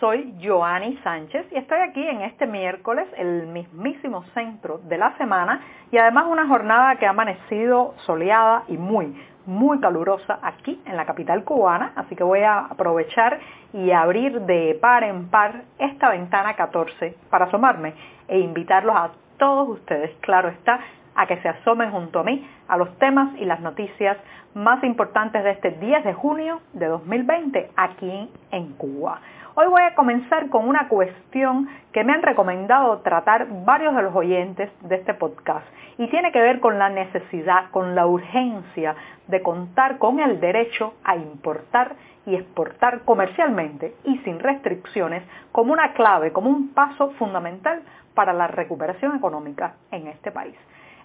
Soy Joanny Sánchez y estoy aquí en este miércoles, el mismísimo centro de la semana y además una jornada que ha amanecido soleada y muy, muy calurosa aquí en la capital cubana, así que voy a aprovechar y abrir de par en par esta ventana 14 para asomarme e invitarlos a todos ustedes, claro está, a que se asomen junto a mí a los temas y las noticias más importantes de este 10 de junio de 2020 aquí en Cuba. Hoy voy a comenzar con una cuestión que me han recomendado tratar varios de los oyentes de este podcast y tiene que ver con la necesidad, con la urgencia de contar con el derecho a importar y exportar comercialmente y sin restricciones como una clave, como un paso fundamental para la recuperación económica en este país.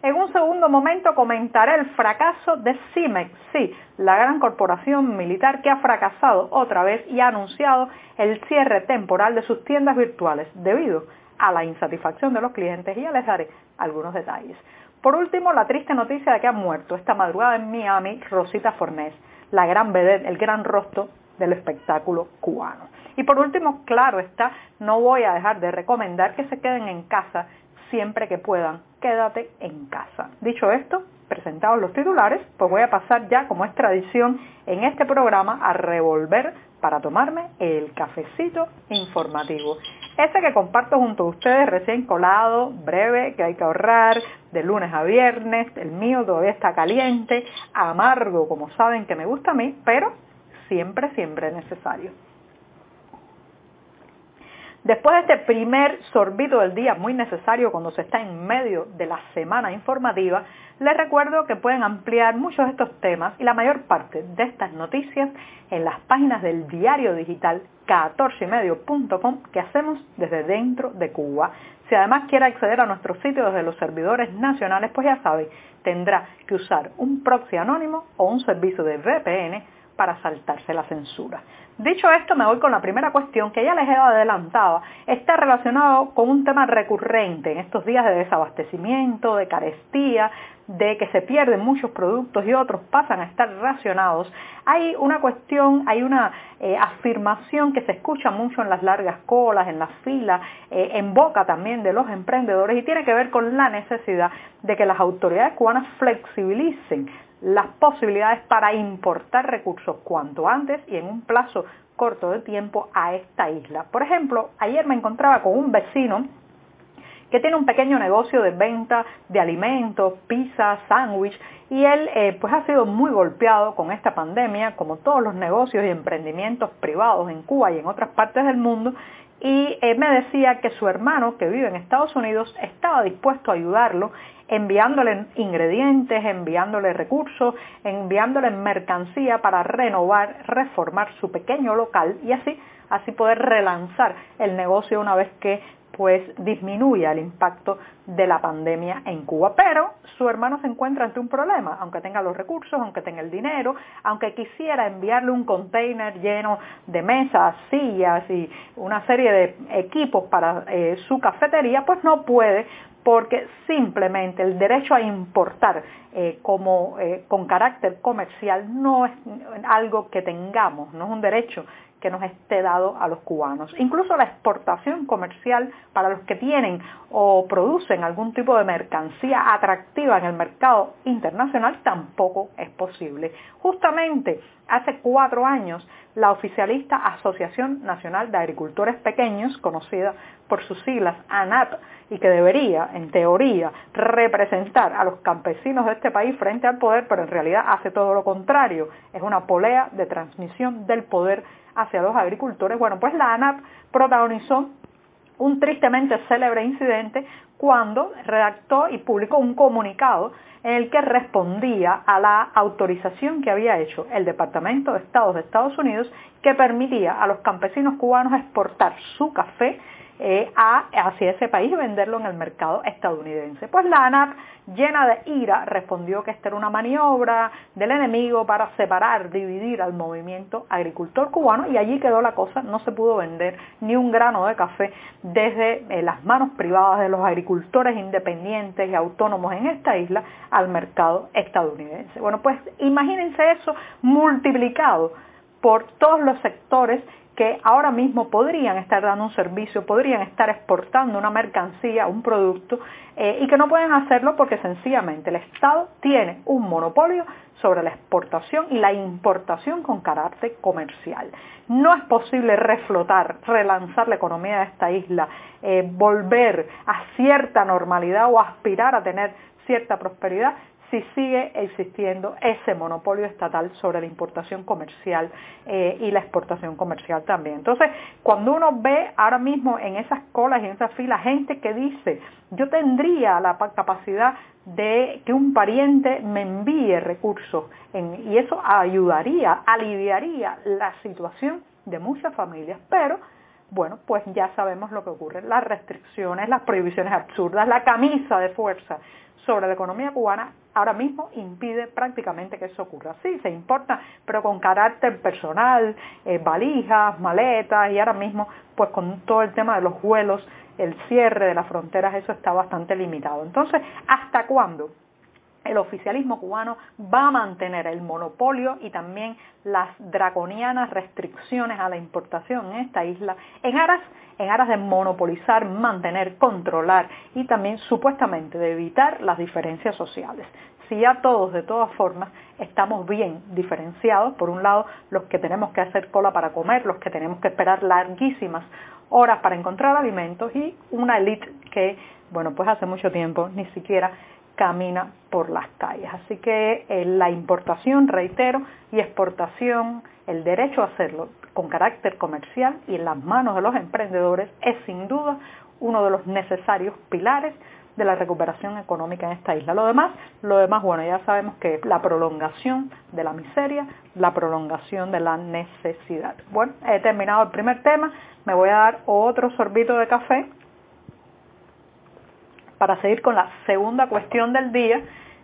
En un segundo momento comentaré el fracaso de CIMEX, sí, la gran corporación militar que ha fracasado otra vez y ha anunciado el cierre temporal de sus tiendas virtuales debido a la insatisfacción de los clientes y ya les daré algunos detalles. Por último, la triste noticia de que ha muerto esta madrugada en Miami Rosita Fornés, la gran vedette, el gran rostro del espectáculo cubano. Y por último, claro está, no voy a dejar de recomendar que se queden en casa siempre que puedan. Quédate en casa. Dicho esto, presentados los titulares, pues voy a pasar ya, como es tradición en este programa, a revolver para tomarme el cafecito informativo. Ese que comparto junto a ustedes recién colado, breve, que hay que ahorrar, de lunes a viernes, el mío todavía está caliente, amargo, como saben que me gusta a mí, pero siempre, siempre necesario. Después de este primer sorbito del día, muy necesario cuando se está en medio de la semana informativa, les recuerdo que pueden ampliar muchos de estos temas y la mayor parte de estas noticias en las páginas del diario digital 14ymedio.com que hacemos desde dentro de Cuba. Si además quiere acceder a nuestro sitio desde los servidores nacionales, pues ya sabe, tendrá que usar un proxy anónimo o un servicio de VPN para saltarse la censura. Dicho esto, me voy con la primera cuestión que ya les he adelantado. Está relacionado con un tema recurrente en estos días de desabastecimiento, de carestía, de que se pierden muchos productos y otros pasan a estar racionados. Hay una cuestión, hay una eh, afirmación que se escucha mucho en las largas colas, en las filas, eh, en boca también de los emprendedores y tiene que ver con la necesidad de que las autoridades cubanas flexibilicen las posibilidades para importar recursos cuanto antes y en un plazo corto de tiempo a esta isla. Por ejemplo, ayer me encontraba con un vecino que tiene un pequeño negocio de venta de alimentos, pizza, sándwich, y él eh, pues ha sido muy golpeado con esta pandemia, como todos los negocios y emprendimientos privados en Cuba y en otras partes del mundo, y eh, me decía que su hermano, que vive en Estados Unidos, estaba dispuesto a ayudarlo enviándole ingredientes, enviándole recursos, enviándole mercancía para renovar, reformar su pequeño local y así, así poder relanzar el negocio una vez que pues disminuya el impacto de la pandemia en Cuba. Pero su hermano se encuentra ante un problema, aunque tenga los recursos, aunque tenga el dinero, aunque quisiera enviarle un container lleno de mesas, sillas y una serie de equipos para eh, su cafetería, pues no puede porque simplemente el derecho a importar eh, como, eh, con carácter comercial no es algo que tengamos, no es un derecho que nos esté dado a los cubanos. Incluso la exportación comercial para los que tienen o producen algún tipo de mercancía atractiva en el mercado internacional tampoco es posible. Justamente hace cuatro años la oficialista Asociación Nacional de Agricultores Pequeños, conocida por sus siglas ANAP, y que debería, en teoría, representar a los campesinos de este país frente al poder, pero en realidad hace todo lo contrario. Es una polea de transmisión del poder hacia los agricultores. Bueno, pues la ANAP protagonizó un tristemente célebre incidente cuando redactó y publicó un comunicado en el que respondía a la autorización que había hecho el Departamento de Estado de Estados Unidos que permitía a los campesinos cubanos exportar su café eh, a, hacia ese país y venderlo en el mercado estadounidense. Pues la ANAP, llena de ira, respondió que esta era una maniobra del enemigo para separar, dividir al movimiento agricultor cubano y allí quedó la cosa, no se pudo vender ni un grano de café desde eh, las manos privadas de los agricultores independientes y autónomos en esta isla al mercado estadounidense. Bueno, pues imagínense eso multiplicado por todos los sectores que ahora mismo podrían estar dando un servicio, podrían estar exportando una mercancía, un producto, eh, y que no pueden hacerlo porque sencillamente el Estado tiene un monopolio sobre la exportación y la importación con carácter comercial. No es posible reflotar, relanzar la economía de esta isla, eh, volver a cierta normalidad o aspirar a tener cierta prosperidad si sigue existiendo ese monopolio estatal sobre la importación comercial eh, y la exportación comercial también. Entonces, cuando uno ve ahora mismo en esas colas y en esas filas gente que dice, yo tendría la capacidad de que un pariente me envíe recursos y eso ayudaría, aliviaría la situación de muchas familias, pero bueno, pues ya sabemos lo que ocurre, las restricciones, las prohibiciones absurdas, la camisa de fuerza sobre la economía cubana ahora mismo impide prácticamente que eso ocurra. Sí, se importa, pero con carácter personal, eh, valijas, maletas y ahora mismo pues con todo el tema de los vuelos, el cierre de las fronteras, eso está bastante limitado. Entonces, ¿hasta cuándo? El oficialismo cubano va a mantener el monopolio y también las draconianas restricciones a la importación en esta isla en aras, en aras de monopolizar, mantener, controlar y también supuestamente de evitar las diferencias sociales. Si ya todos de todas formas estamos bien diferenciados, por un lado los que tenemos que hacer cola para comer, los que tenemos que esperar larguísimas horas para encontrar alimentos y una élite que, bueno, pues hace mucho tiempo ni siquiera camina por las calles. Así que eh, la importación, reitero, y exportación, el derecho a hacerlo con carácter comercial y en las manos de los emprendedores es sin duda uno de los necesarios pilares de la recuperación económica en esta isla. Lo demás, lo demás, bueno, ya sabemos que es la prolongación de la miseria, la prolongación de la necesidad. Bueno, he terminado el primer tema, me voy a dar otro sorbito de café para seguir con la segunda cuestión del día,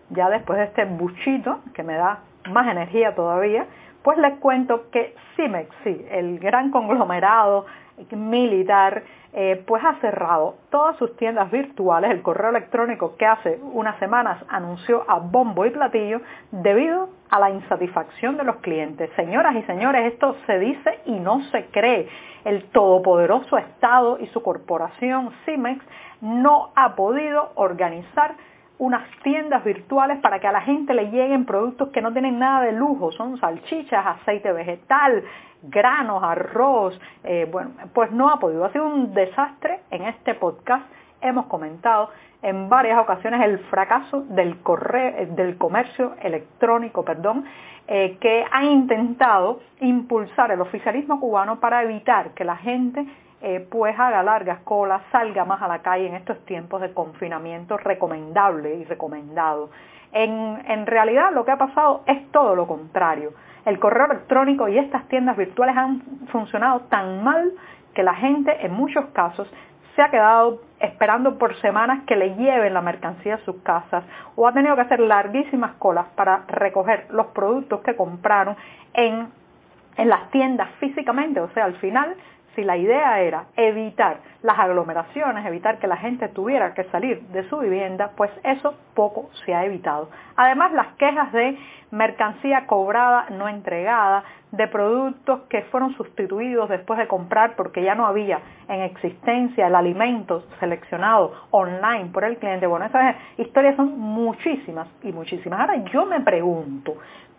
ya después de este buchito que me da más energía todavía, pues les cuento que CIMEX, sí, el gran conglomerado militar, eh, pues ha cerrado todas sus tiendas virtuales, el correo electrónico que hace unas semanas anunció a bombo y platillo debido a la insatisfacción de los clientes. Señoras y señores, esto se dice y no se cree. El todopoderoso Estado y su corporación CIMEX no ha podido organizar unas tiendas virtuales para que a la gente le lleguen productos que no tienen nada de lujo, son salchichas, aceite vegetal, granos, arroz, eh, bueno, pues no ha podido. Ha sido un desastre en este podcast. Hemos comentado en varias ocasiones el fracaso del, correo, del comercio electrónico, perdón, eh, que ha intentado impulsar el oficialismo cubano para evitar que la gente eh, pues haga largas colas, salga más a la calle en estos tiempos de confinamiento recomendable y recomendado. En, en realidad lo que ha pasado es todo lo contrario. El correo electrónico y estas tiendas virtuales han funcionado tan mal que la gente en muchos casos se ha quedado esperando por semanas que le lleven la mercancía a sus casas o ha tenido que hacer larguísimas colas para recoger los productos que compraron en, en las tiendas físicamente. O sea, al final si la idea era evitar las aglomeraciones, evitar que la gente tuviera que salir de su vivienda, pues eso poco se ha evitado. Además, las quejas de mercancía cobrada, no entregada, de productos que fueron sustituidos después de comprar porque ya no había en existencia el alimento seleccionado online por el cliente. Bueno, esas historias son muchísimas y muchísimas. Ahora yo me pregunto,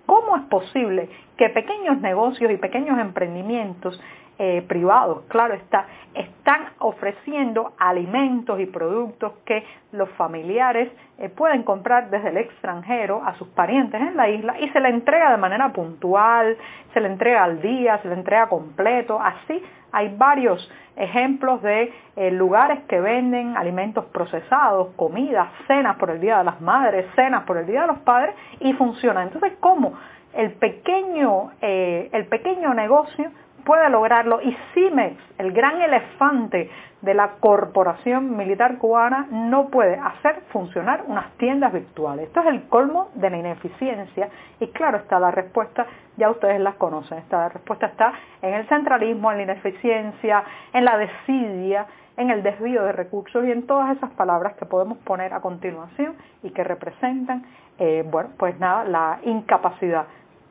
¿cómo es posible que pequeños negocios y pequeños emprendimientos eh, privados, claro está, están ofreciendo alimentos y productos que los familiares eh, pueden comprar desde el extranjero a sus parientes en la isla y se le entrega de manera puntual, se le entrega al día, se le entrega completo, así hay varios ejemplos de eh, lugares que venden alimentos procesados, comidas, cenas por el Día de las Madres, cenas por el Día de los Padres y funciona. Entonces, ¿cómo el pequeño, el pequeño negocio puede lograrlo y CIMEX, el gran elefante de la corporación militar cubana, no puede hacer funcionar unas tiendas virtuales. Esto es el colmo de la ineficiencia y claro está la respuesta, ya ustedes las conocen, esta respuesta está en el centralismo, en la ineficiencia, en la desidia, en el desvío de recursos y en todas esas palabras que podemos poner a continuación y que representan, eh, bueno, pues nada, la incapacidad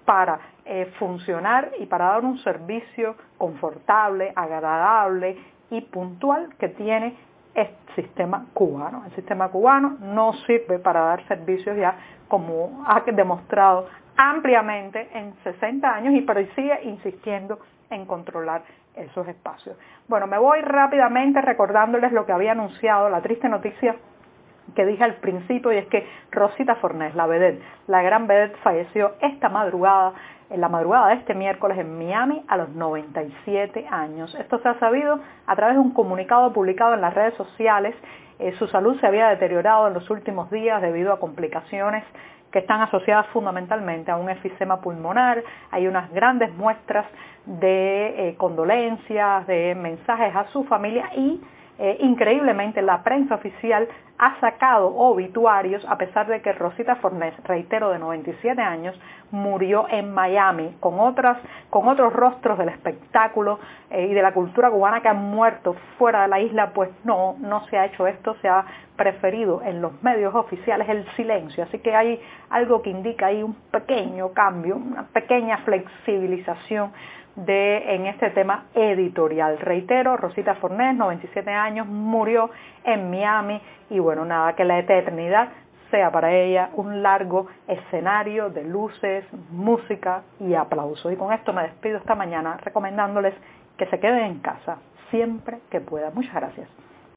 para eh, funcionar y para dar un servicio confortable, agradable y puntual que tiene el sistema cubano. El sistema cubano no sirve para dar servicios ya como ha demostrado ampliamente en 60 años y pero sigue insistiendo en controlar esos espacios. Bueno, me voy rápidamente recordándoles lo que había anunciado, la triste noticia que dije al principio y es que Rosita Fornés, la vedette, la gran vedette falleció esta madrugada en la madrugada de este miércoles en Miami a los 97 años. Esto se ha sabido a través de un comunicado publicado en las redes sociales. Eh, su salud se había deteriorado en los últimos días debido a complicaciones que están asociadas fundamentalmente a un efisema pulmonar. Hay unas grandes muestras de eh, condolencias, de mensajes a su familia y eh, increíblemente la prensa oficial ha sacado obituarios a pesar de que Rosita Fornés, reitero de 97 años, murió en Miami con, otras, con otros rostros del espectáculo eh, y de la cultura cubana que han muerto fuera de la isla, pues no, no se ha hecho esto, se ha preferido en los medios oficiales el silencio, así que hay algo que indica ahí un pequeño cambio, una pequeña flexibilización de, en este tema editorial. Reitero, Rosita Fornés, 97 años, murió en Miami y bueno, nada, que la eternidad sea para ella un largo escenario de luces, música y aplausos. Y con esto me despido esta mañana recomendándoles que se queden en casa siempre que puedan. Muchas gracias.